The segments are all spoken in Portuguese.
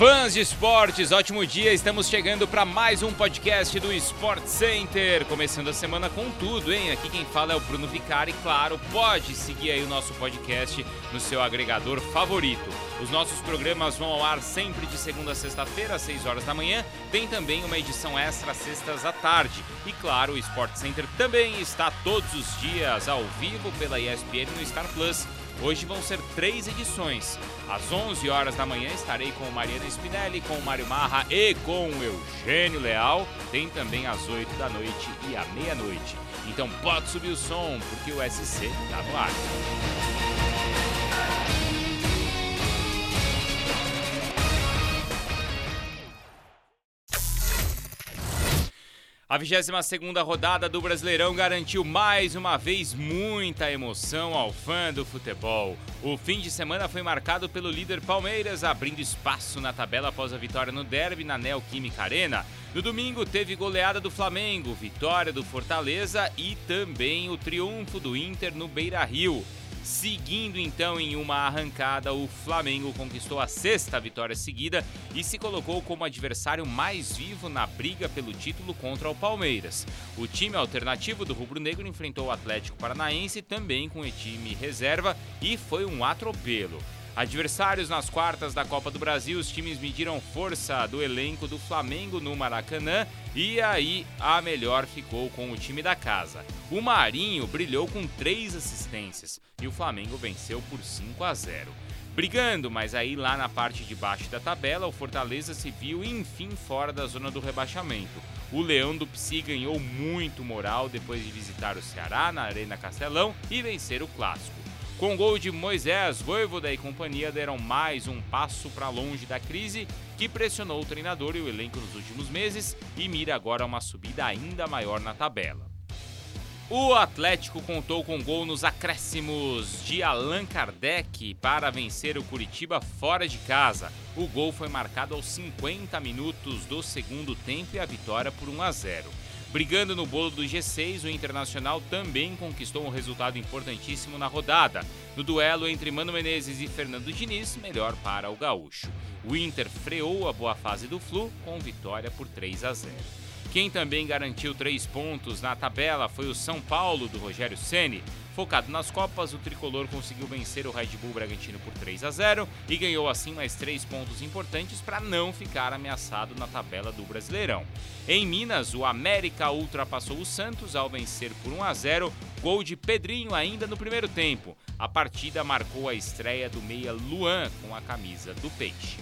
Fãs de esportes, ótimo dia! Estamos chegando para mais um podcast do Sport Center. Começando a semana com tudo, hein? Aqui quem fala é o Bruno Vicari. Claro, pode seguir aí o nosso podcast no seu agregador favorito. Os nossos programas vão ao ar sempre de segunda a sexta-feira, às 6 horas da manhã. Tem também uma edição extra sextas à tarde. E claro, o Sport Center também está todos os dias ao vivo pela ESPN no Star Plus. Hoje vão ser três edições. Às 11 horas da manhã estarei com Mariana Spinelli, com Mário Marra e com Eugênio Leal. Tem também às 8 da noite e à meia-noite. Então pode subir o som, porque o SC está no ar. A 22ª rodada do Brasileirão garantiu mais uma vez muita emoção ao fã do futebol. O fim de semana foi marcado pelo líder Palmeiras, abrindo espaço na tabela após a vitória no derby na Neoquímica Arena. No domingo teve goleada do Flamengo, vitória do Fortaleza e também o triunfo do Inter no Beira-Rio. Seguindo então em uma arrancada, o Flamengo conquistou a sexta vitória seguida e se colocou como adversário mais vivo na briga pelo título contra o Palmeiras. O time alternativo do Rubro Negro enfrentou o Atlético Paranaense também com o time reserva e foi um atropelo. Adversários nas quartas da Copa do Brasil, os times mediram força do elenco do Flamengo no Maracanã e aí a melhor ficou com o time da casa. O Marinho brilhou com três assistências e o Flamengo venceu por 5 a 0. Brigando, mas aí lá na parte de baixo da tabela, o Fortaleza se viu enfim fora da zona do rebaixamento. O Leão do Psi ganhou muito moral depois de visitar o Ceará na Arena Castelão e vencer o clássico. Com gol de Moisés, Voivoda e companhia deram mais um passo para longe da crise que pressionou o treinador e o elenco nos últimos meses e mira agora uma subida ainda maior na tabela. O Atlético contou com gol nos acréscimos de Allan Kardec para vencer o Curitiba fora de casa. O gol foi marcado aos 50 minutos do segundo tempo e a vitória por 1 a 0. Brigando no bolo do G6, o Internacional também conquistou um resultado importantíssimo na rodada. No duelo entre Mano Menezes e Fernando Diniz, melhor para o gaúcho. O Inter freou a boa fase do Flu com vitória por 3 a 0. Quem também garantiu três pontos na tabela foi o São Paulo do Rogério Ceni. Focado nas Copas, o tricolor conseguiu vencer o Red Bull Bragantino por 3 a 0 e ganhou assim mais três pontos importantes para não ficar ameaçado na tabela do Brasileirão. Em Minas, o América ultrapassou o Santos ao vencer por 1 a 0, gol de Pedrinho ainda no primeiro tempo. A partida marcou a estreia do meia Luan com a camisa do Peixe.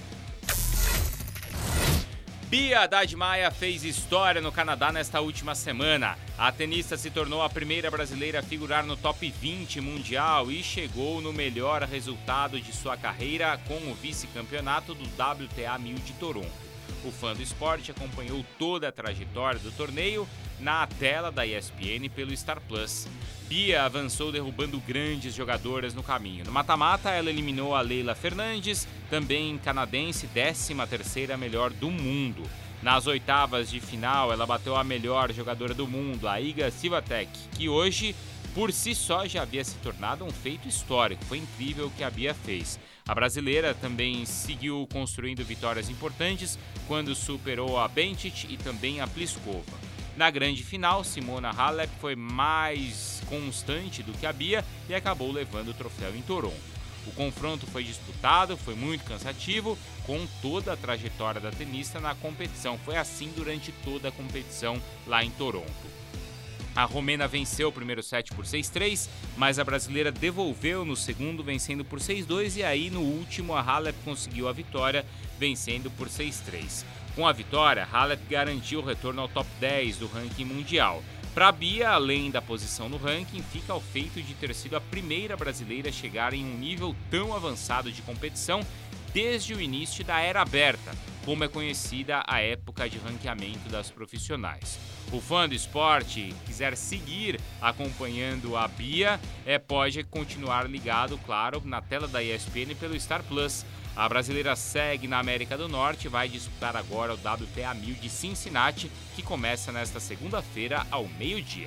Bia Haddad Maia fez história no Canadá nesta última semana. A tenista se tornou a primeira brasileira a figurar no top 20 mundial e chegou no melhor resultado de sua carreira com o vice-campeonato do WTA 1000 de Toronto. O fã do esporte acompanhou toda a trajetória do torneio na tela da ESPN pelo Star Plus. Bia avançou derrubando grandes jogadoras no caminho. No mata-mata, ela eliminou a Leila Fernandes, também canadense, 13ª melhor do mundo. Nas oitavas de final, ela bateu a melhor jogadora do mundo, a Iga Swiatek, que hoje, por si só, já havia se tornado um feito histórico. Foi incrível o que a Bia fez. A brasileira também seguiu construindo vitórias importantes quando superou a Bentic e também a Pliskova. Na grande final, Simona Halep foi mais constante do que a Bia e acabou levando o troféu em Toronto. O confronto foi disputado, foi muito cansativo, com toda a trajetória da tenista na competição. Foi assim durante toda a competição lá em Toronto. A romena venceu o primeiro set por 6-3, mas a brasileira devolveu no segundo, vencendo por 6-2, e aí no último a Halep conseguiu a vitória, vencendo por 6-3. Com a vitória, Halep garantiu o retorno ao top 10 do ranking mundial. Para Bia, além da posição no ranking, fica o feito de ter sido a primeira brasileira a chegar em um nível tão avançado de competição desde o início da era aberta, como é conhecida a época de ranqueamento das profissionais. O fã do esporte quiser seguir acompanhando a Bia, é, pode continuar ligado, claro, na tela da ESPN pelo Star Plus. A brasileira segue na América do Norte e vai disputar agora o WTA 1000 de Cincinnati, que começa nesta segunda-feira ao meio-dia.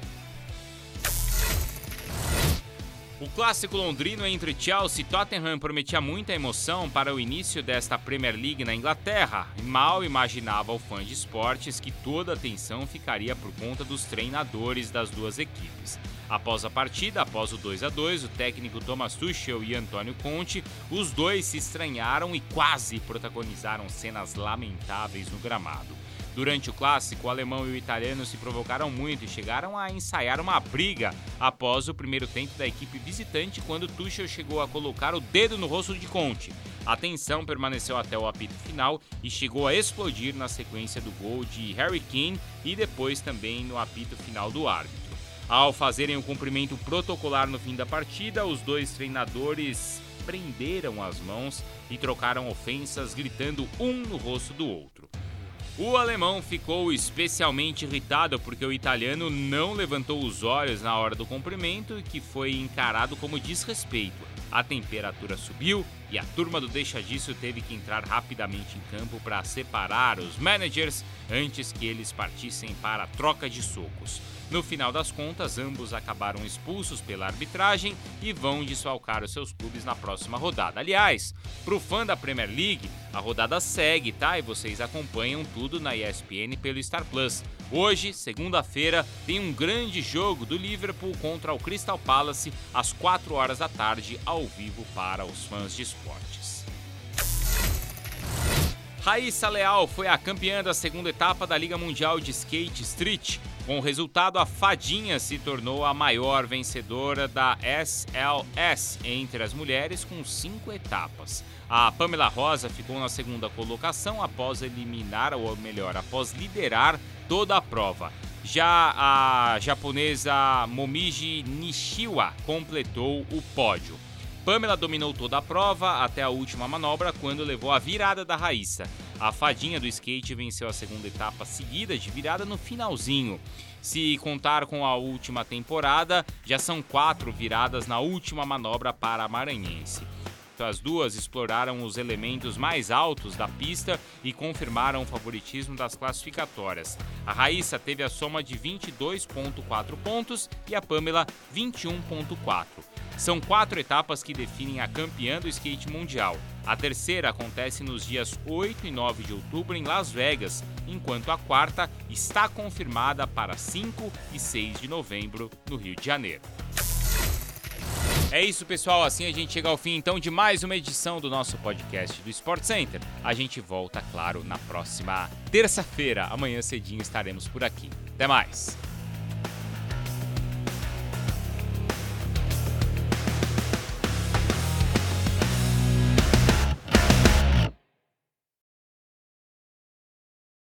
O clássico londrino entre Chelsea e Tottenham prometia muita emoção para o início desta Premier League na Inglaterra. Mal imaginava o fã de esportes que toda a atenção ficaria por conta dos treinadores das duas equipes. Após a partida, após o 2 a 2, o técnico Thomas Tuchel e Antônio Conte, os dois se estranharam e quase protagonizaram cenas lamentáveis no gramado. Durante o clássico, o alemão e o italiano se provocaram muito e chegaram a ensaiar uma briga após o primeiro tempo da equipe visitante, quando Tuchel chegou a colocar o dedo no rosto de Conte. A tensão permaneceu até o apito final e chegou a explodir na sequência do gol de Harry Kane e depois também no apito final do árbitro. Ao fazerem o cumprimento protocolar no fim da partida, os dois treinadores prenderam as mãos e trocaram ofensas, gritando um no rosto do outro. O alemão ficou especialmente irritado porque o italiano não levantou os olhos na hora do cumprimento e que foi encarado como desrespeito. A temperatura subiu e a turma do Deixa Disso teve que entrar rapidamente em campo para separar os managers antes que eles partissem para a troca de socos. No final das contas, ambos acabaram expulsos pela arbitragem e vão desfalcar os seus clubes na próxima rodada. Aliás, para o fã da Premier League, a rodada segue, tá? E vocês acompanham tudo na ESPN pelo Star Plus. Hoje, segunda-feira, tem um grande jogo do Liverpool contra o Crystal Palace às 4 horas da tarde, ao vivo para os fãs de esportes. Raíssa Leal foi a campeã da segunda etapa da Liga Mundial de Skate Street. Com o resultado, a Fadinha se tornou a maior vencedora da SLS entre as mulheres, com cinco etapas. A Pamela Rosa ficou na segunda colocação após eliminar, ou melhor, após liderar toda a prova. Já a japonesa Momiji Nishiwa completou o pódio. Pamela dominou toda a prova até a última manobra, quando levou a virada da Raíssa. A fadinha do skate venceu a segunda etapa seguida de virada no finalzinho. Se contar com a última temporada, já são quatro viradas na última manobra para a Maranhense. As duas exploraram os elementos mais altos da pista e confirmaram o favoritismo das classificatórias. A Raíssa teve a soma de 22,4 pontos e a Pamela 21,4. São quatro etapas que definem a campeã do skate mundial. A terceira acontece nos dias 8 e 9 de outubro em Las Vegas, enquanto a quarta está confirmada para 5 e 6 de novembro no Rio de Janeiro. É isso, pessoal. Assim a gente chega ao fim então de mais uma edição do nosso podcast do Sport Center. A gente volta, claro, na próxima terça-feira. Amanhã cedinho estaremos por aqui. Até mais.